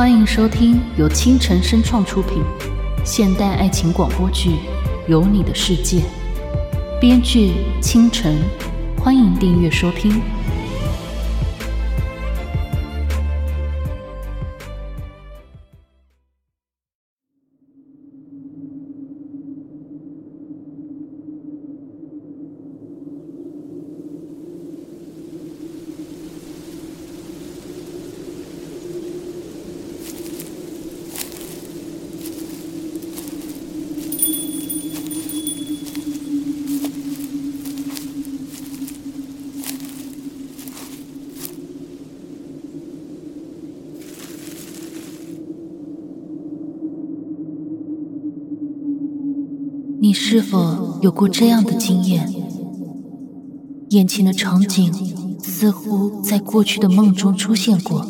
欢迎收听由青城声创出品现代爱情广播剧《有你的世界》，编剧清晨。欢迎订阅收听。你是否有过这样的经验？眼前的场景似乎在过去的梦中出现过。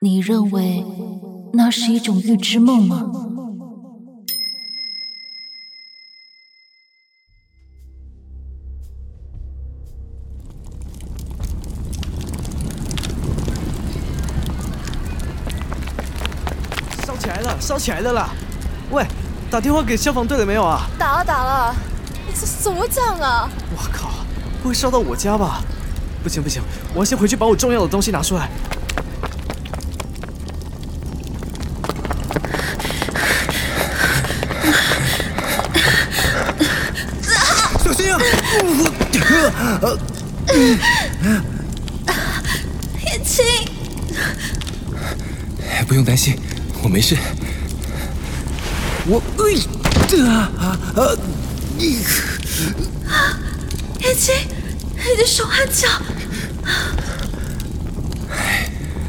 你认为那是一种预知梦吗？起来了啦！喂，打电话给消防队了没有啊？打了打了，你这什么会这样啊？我靠，不会烧到我家吧？不行不行，我要先回去把我重要的东西拿出来。小心啊！燕青，不用担心，我没事。我呃啊啊！你燕青，你的手和脚，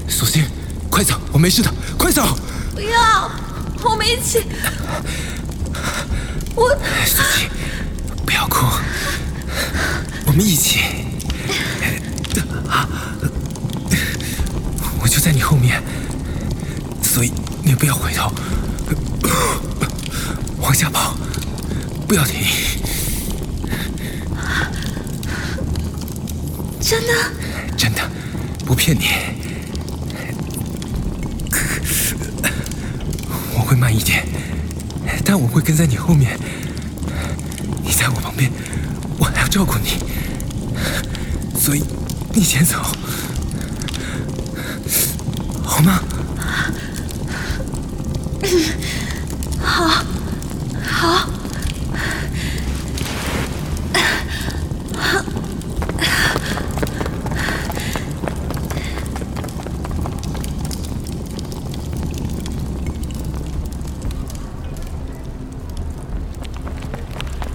索性快走，我没事的，快走！不要，我们一起。我索性不要哭，我们一起。我就在你后面，所以你不要回头，往下跑，不要停。真的，真的，不骗你。我会慢一点，但我会跟在你后面。你在我旁边，我还要照顾你，所以你先走，好吗？好，好。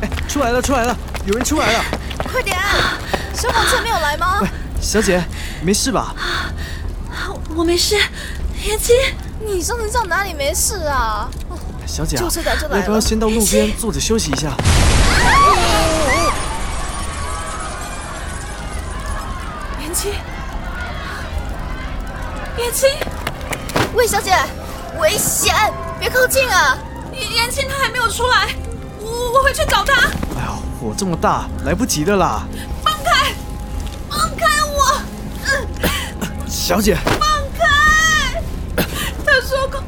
哎，出来了出来了，有人出来了！快点，消防车没有来吗喂？，小姐，没事吧？我没事，燕青，你上次上哪里没事啊？小姐啊，救车仔就来了要不要先到路边坐着休息一下？燕青，燕青，魏小姐，危险，别靠近啊！燕燕青她还没有出来，我我回去找她。火这么大，来不及的啦！放开，放开我！小姐，放开！他说过，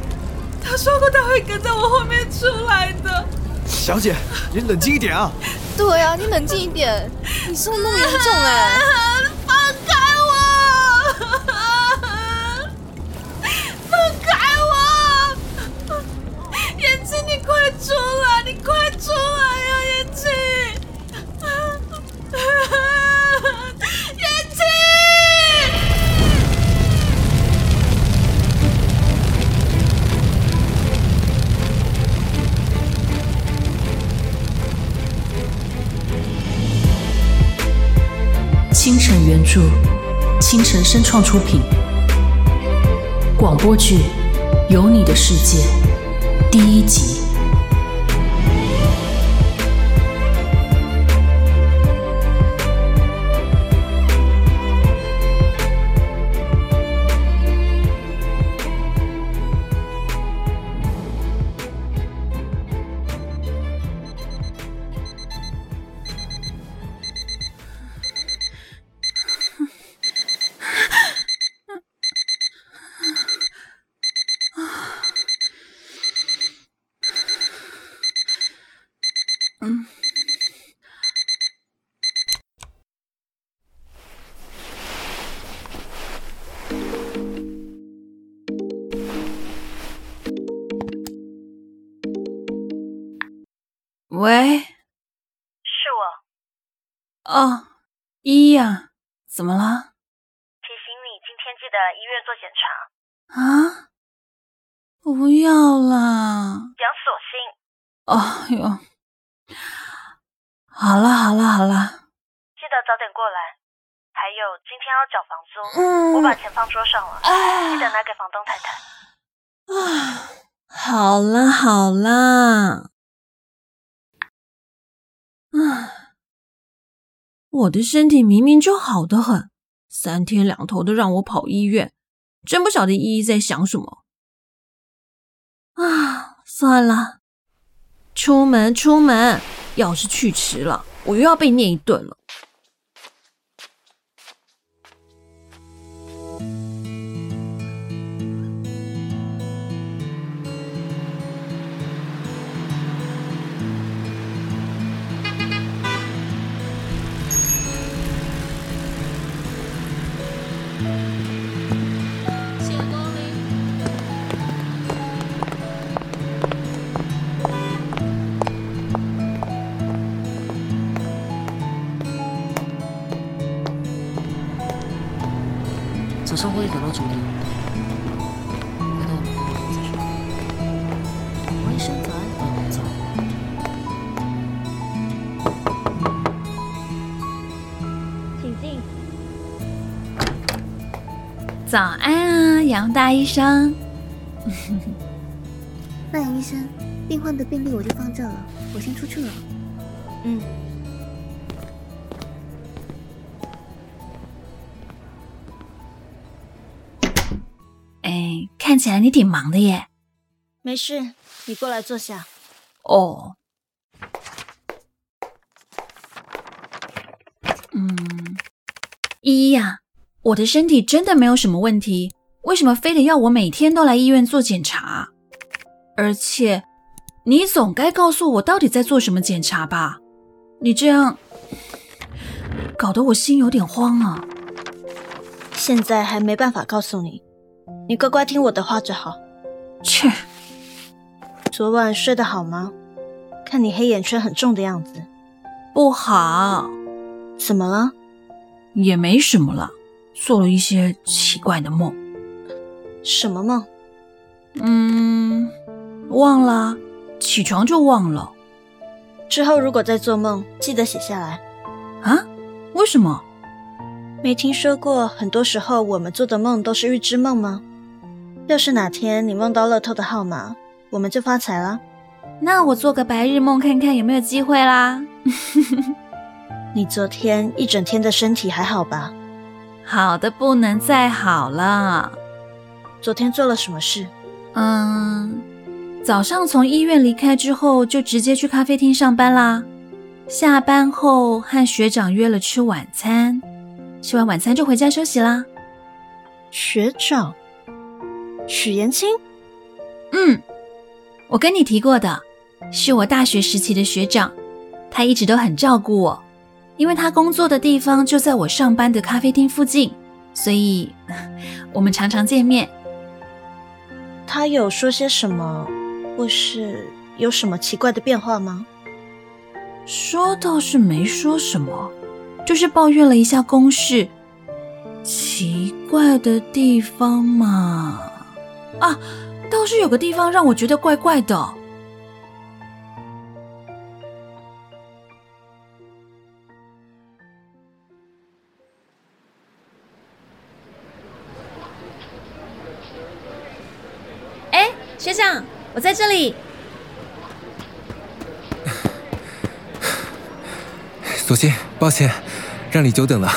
他说过他会跟在我后面出来的。小姐，你冷静一点啊！对啊，你冷静一点，你伤那么严重哎、放开我！放开我！眼睛，你快出来！你快出来著，清晨声创出品。广播剧《有你的世界》第一集。喂，是我。哦，依依呀，怎么了？提醒你今天记得医院做检查。啊？不要啦！讲索性。哦哟，好了好了好了，记得早点过来。还有今天要缴房租，嗯、我把钱放桌上了，记得拿给房东太太。啊，好啦好了。啊，我的身体明明就好得很，三天两头的让我跑医院，真不晓得依依在想什么。啊，算了，出门出门，要是去迟了，我又要被念一顿了。医生早安，早。请进。早安啊，杨大医生。那杨医生，病患的病历我就放这了，我先出去了。嗯。起来你挺忙的耶。没事，你过来坐下。哦。嗯，依依呀，我的身体真的没有什么问题，为什么非得要我每天都来医院做检查？而且，你总该告诉我到底在做什么检查吧？你这样搞得我心有点慌啊。现在还没办法告诉你。你乖乖听我的话就好。切！昨晚睡得好吗？看你黑眼圈很重的样子。不好。怎么了？也没什么了，做了一些奇怪的梦。什么梦？嗯，忘了，起床就忘了。之后如果再做梦，记得写下来。啊？为什么？没听说过，很多时候我们做的梦都是预知梦吗？要是哪天你梦到乐透的号码，我们就发财了。那我做个白日梦看看有没有机会啦。你昨天一整天的身体还好吧？好的不能再好了。昨天做了什么事？嗯，早上从医院离开之后，就直接去咖啡厅上班啦。下班后和学长约了吃晚餐。吃完晚餐就回家休息啦。学长，许延青，嗯，我跟你提过的，是我大学时期的学长，他一直都很照顾我，因为他工作的地方就在我上班的咖啡厅附近，所以我们常常见面。他有说些什么，或是有什么奇怪的变化吗？说倒是没说什么。就是抱怨了一下公事，奇怪的地方嘛，啊，倒是有个地方让我觉得怪怪的。哎，学长，我在这里。索性，抱歉。让你久等了，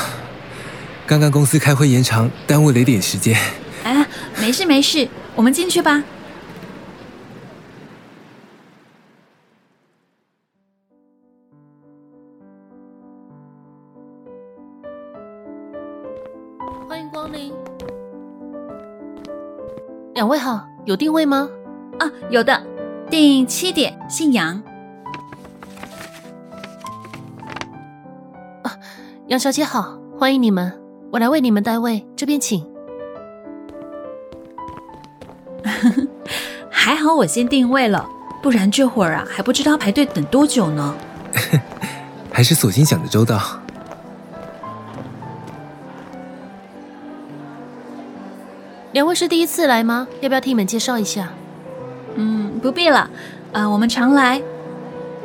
刚刚公司开会延长，耽误了一点时间。啊，没事没事，我们进去吧。欢迎光临，两位好，有定位吗？啊，有的，定七点，姓杨。啊，杨小姐好，欢迎你们，我来为你们代位，这边请。好我先定位了，不然这会儿啊还不知道排队等多久呢。还是索性想的周到。两位是第一次来吗？要不要替你们介绍一下？嗯，不必了，啊、我们常来。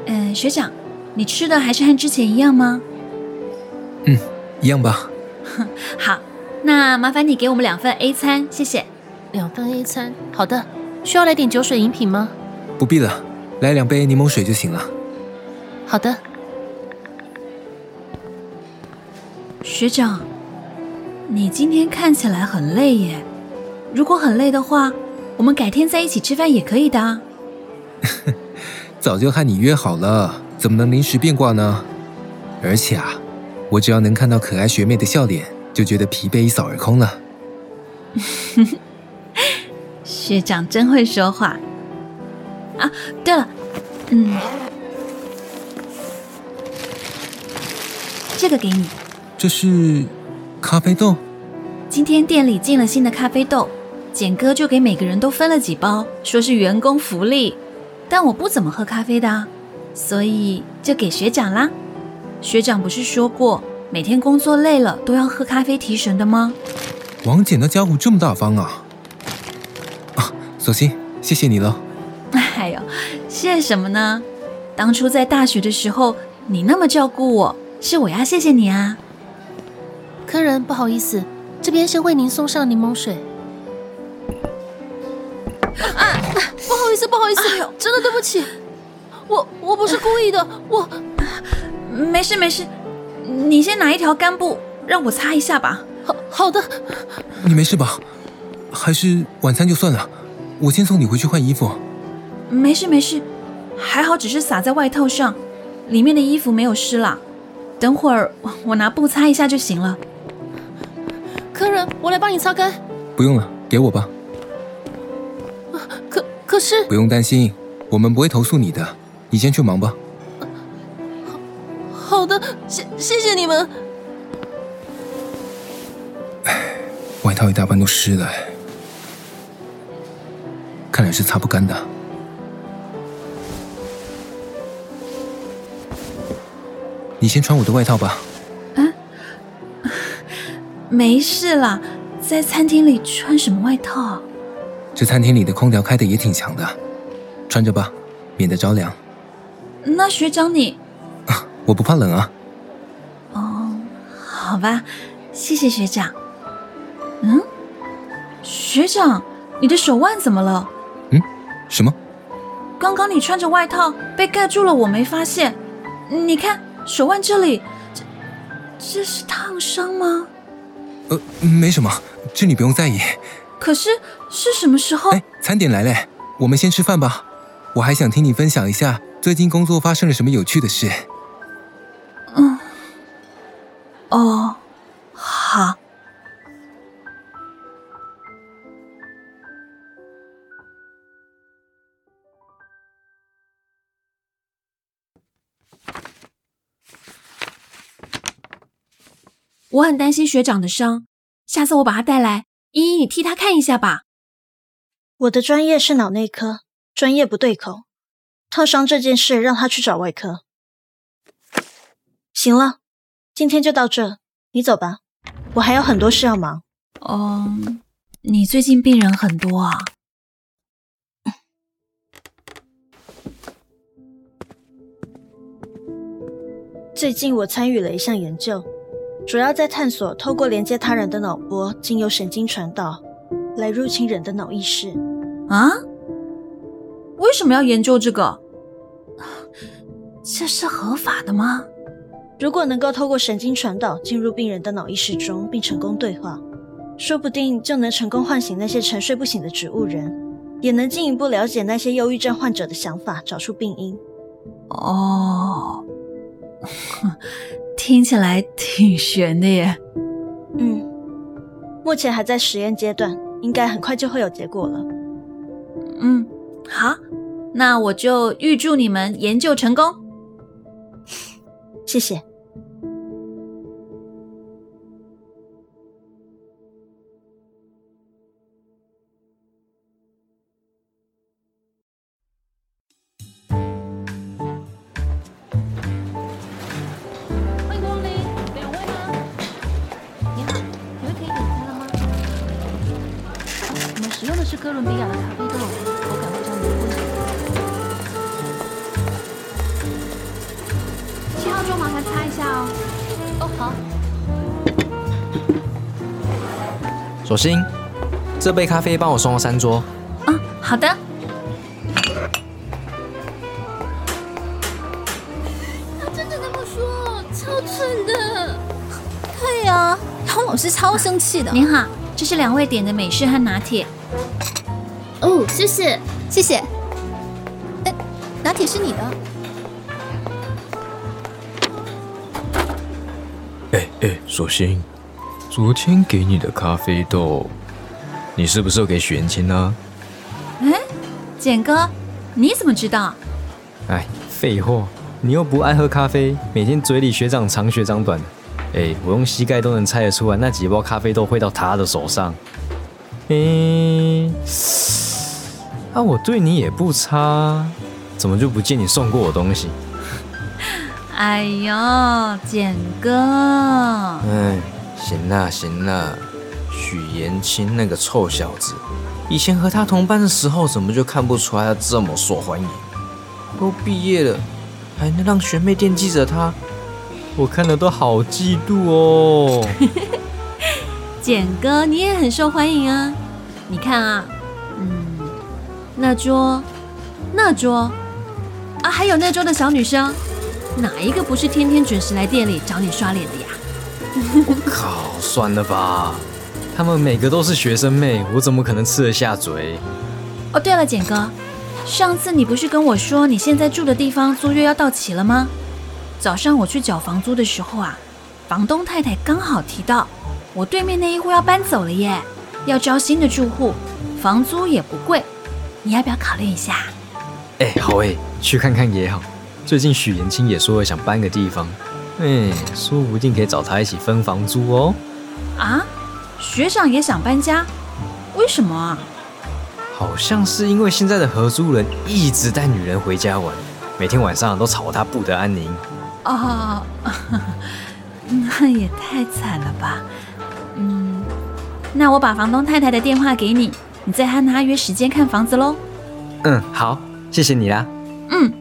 嗯、学长，你吃的还是和之前一样吗？嗯一样吧？好，那麻烦你给我们两份 A 餐，谢谢。两份 A 餐，好的。需要来点酒水饮品吗？不必了，来两杯柠檬水就行了。好的。学长，你今天看起来很累耶。如果很累的话，我们改天在一起吃饭也可以的啊。早就和你约好了，怎么能临时变卦呢？而且啊，我只要能看到可爱学妹的笑脸，就觉得疲惫一扫而空了。学长真会说话啊！对了，嗯，这个给你。这是咖啡豆，今天店里进了新的咖啡豆，简哥就给每个人都分了几包，说是员工福利。但我不怎么喝咖啡的啊，所以就给学长啦。学长不是说过，每天工作累了都要喝咖啡提神的吗？王姐那家伙这么大方啊！啊，索性谢谢你了。哎呦，谢什么呢？当初在大学的时候，你那么照顾我，是我要谢谢你啊。客人，不好意思，这边先为您送上柠檬水。啊，不好意思，不好意思，真的对不起，我我不是故意的，我没事没事，你先拿一条干布让我擦一下吧。好好的，你没事吧？还是晚餐就算了，我先送你回去换衣服。没事没事，还好只是洒在外套上，里面的衣服没有湿啦。等会儿我 我拿布擦一下就行了。客人，我来帮你擦干。不用了，给我吧。可可是，不用担心，我们不会投诉你的。你先去忙吧。好的，谢谢谢你们。外套一大半都湿了，看来是擦不干的。你先穿我的外套吧。啊没事啦，在餐厅里穿什么外套啊？这餐厅里的空调开的也挺强的，穿着吧，免得着凉。那学长你……我不怕冷啊。哦，好吧，谢谢学长。嗯，学长，你的手腕怎么了？嗯，什么？刚刚你穿着外套被盖住了，我没发现。你看手腕这里，这这是烫伤吗？呃，没什么，这你不用在意。可是是什么时候？哎，餐点来嘞，我们先吃饭吧。我还想听你分享一下最近工作发生了什么有趣的事。嗯，哦，我很担心学长的伤，下次我把他带来，依依你替他看一下吧。我的专业是脑内科，专业不对口。烫伤这件事让他去找外科。行了，今天就到这，你走吧，我还有很多事要忙。哦，你最近病人很多啊？最近我参与了一项研究，主要在探索透过连接他人的脑波，经由神经传导来入侵人的脑意识。啊？为什么要研究这个？这是合法的吗？如果能够透过神经传导进入病人的脑意识中，并成功对话，说不定就能成功唤醒那些沉睡不醒的植物人，也能进一步了解那些忧郁症患者的想法，找出病因。哦，听起来挺悬的耶。嗯，目前还在实验阶段，应该很快就会有结果了。嗯，好，那我就预祝你们研究成功。谢谢。索性，这杯咖啡帮我送到三桌。嗯，好的。他真的那么说，超蠢的。对呀，汤老师超生气的。您好，这是两位点的美式和拿铁。哦，谢谢，谢谢。哎，拿铁是你的。哎哎，索性，昨天给你的咖啡豆，你是不是有给许元清呢？哎，简哥，你怎么知道？哎，废话，你又不爱喝咖啡，每天嘴里学长长学长短的。哎，我用膝盖都能猜得出来，那几包咖啡豆会到他的手上。哎，啊，我对你也不差，怎么就不见你送过我东西？哎呦，简哥！哎，行啦行啦，许延清那个臭小子，以前和他同班的时候，怎么就看不出来他这么受欢迎？都毕业了，还能让学妹惦记着他，我看了都好嫉妒哦。简哥，你也很受欢迎啊！你看啊，嗯，那桌，那桌，啊，还有那桌的小女生。哪一个不是天天准时来店里找你刷脸的呀？我 靠，算了吧，他们每个都是学生妹，我怎么可能吃得下嘴？哦，对了，简哥，上次你不是跟我说你现在住的地方租约要到期了吗？早上我去缴房租的时候啊，房东太太刚好提到我对面那一户要搬走了耶，要招新的住户，房租也不贵，你要不要考虑一下？哎，好哎，去看看也好。最近许延清也说了想搬个地方，哎，说不定可以找他一起分房租哦。啊，学长也想搬家，为什么啊？好像是因为现在的合租人一直带女人回家玩，每天晚上都吵他不得安宁。哦，那也太惨了吧。嗯，那我把房东太太的电话给你，你再和她约时间看房子喽。嗯，好，谢谢你啦。嗯。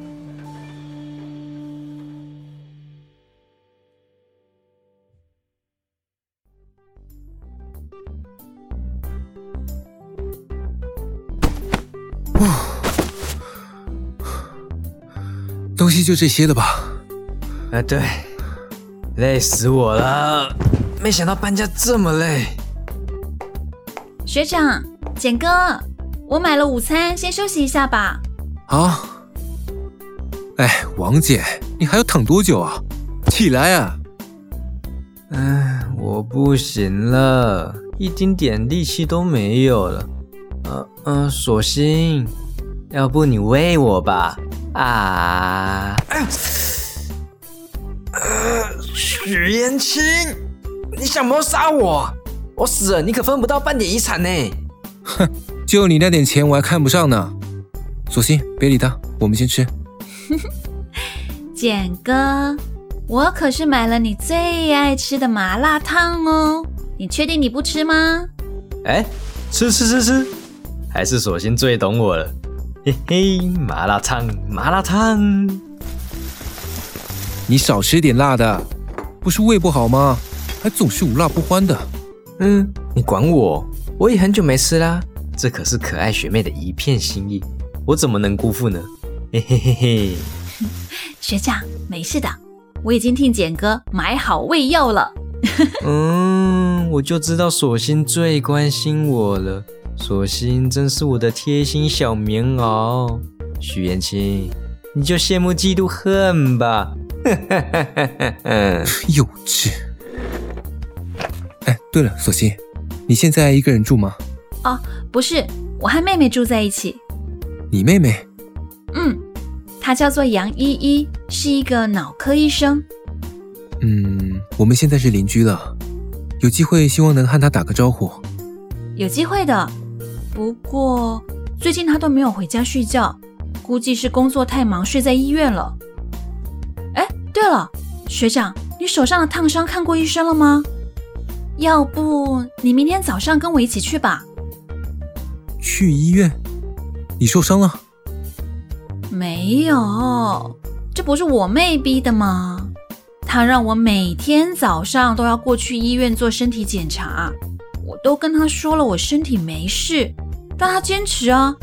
就这些了吧？啊，对，累死我了！没想到搬家这么累。学长，简哥，我买了午餐，先休息一下吧。好。哎，王姐，你还要躺多久啊？起来啊！哎，我不行了，一丁点力气都没有了。呃嗯，索性，要不你喂我吧。啊！呃，许延青，你想谋杀我？我死了，你可分不到半点遗产呢！哼，就你那点钱，我还看不上呢。索性别理他，我们先吃。简哥，我可是买了你最爱吃的麻辣烫哦，你确定你不吃吗？哎，吃吃吃吃，还是索性最懂我了。嘿嘿，麻辣烫，麻辣烫，你少吃点辣的，不是胃不好吗？还总是无辣不欢的。嗯，你管我？我也很久没吃啦，这可是可爱学妹的一片心意，我怎么能辜负呢？嘿嘿嘿嘿，学长没事的，我已经替简哥买好胃药了。嗯，我就知道索性最关心我了。索性真是我的贴心小棉袄，许延清，你就羡慕嫉妒恨吧！幼稚。哎，对了，索性，你现在一个人住吗？哦，不是，我和妹妹住在一起。你妹妹？嗯，她叫做杨依依，是一个脑科医生。嗯，我们现在是邻居了，有机会希望能和她打个招呼。有机会的。不过最近他都没有回家睡觉，估计是工作太忙睡在医院了。哎，对了，学长，你手上的烫伤看过医生了吗？要不你明天早上跟我一起去吧。去医院？你受伤了？没有，这不是我妹逼的吗？她让我每天早上都要过去医院做身体检查，我都跟她说了我身体没事，但他坚持啊，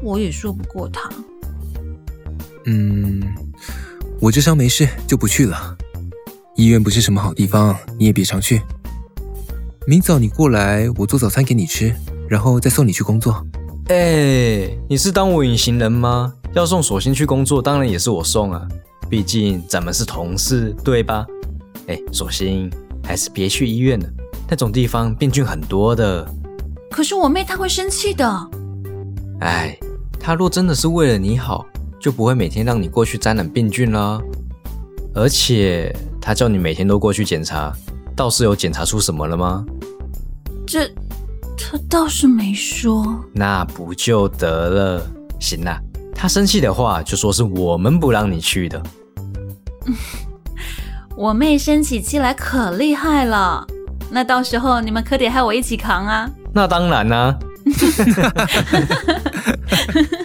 我也说不过他。嗯，我这伤没事就不去了。医院不是什么好地方，你也别常去。明早你过来，我做早餐给你吃，然后再送你去工作。哎，你是当我隐形人吗？要送索性去工作，当然也是我送啊，毕竟咱们是同事，对吧？哎，索性还是别去医院了，那种地方病菌很多的。可是我妹她会生气的。哎，她若真的是为了你好，就不会每天让你过去沾染病菌了。而且她叫你每天都过去检查，倒是有检查出什么了吗？这。她倒是没说，那不就得了？行啦，她生气的话就说是我们不让你去的。我妹生起气来可厉害了，那到时候你们可得害我一起扛啊！那当然啦。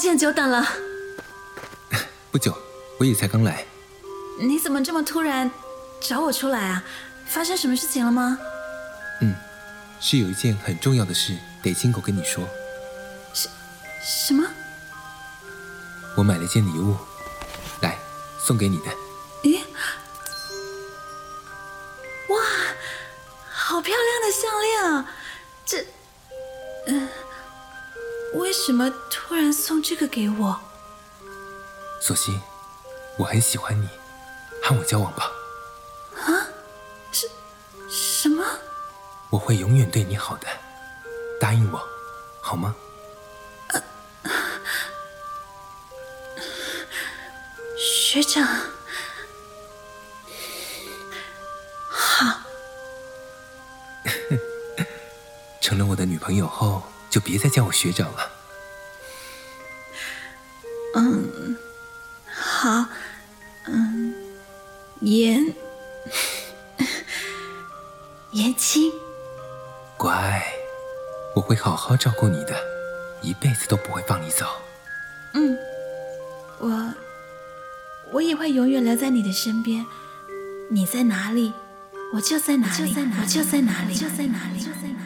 歉久等了。不久，我也才刚来。你怎么这么突然找我出来啊？发生什么事情了吗？嗯，是有一件很重要的事得亲口跟你说。什什么？我买了件礼物，来送给你的。咦？哇，好漂亮的项链啊！这，嗯。为什么突然送这个给我？索性，我很喜欢你，和我交往吧。啊？什什么？我会永远对你好的，答应我，好吗？学长，好。成了我的女朋友后。就别再叫我学长了。言言青，乖，我会好好照顾你的，一辈子都不会放你走。嗯，我我也会永远留在你的身边。你在哪里，我就在哪里，我就在哪里，就在哪里，就在哪里，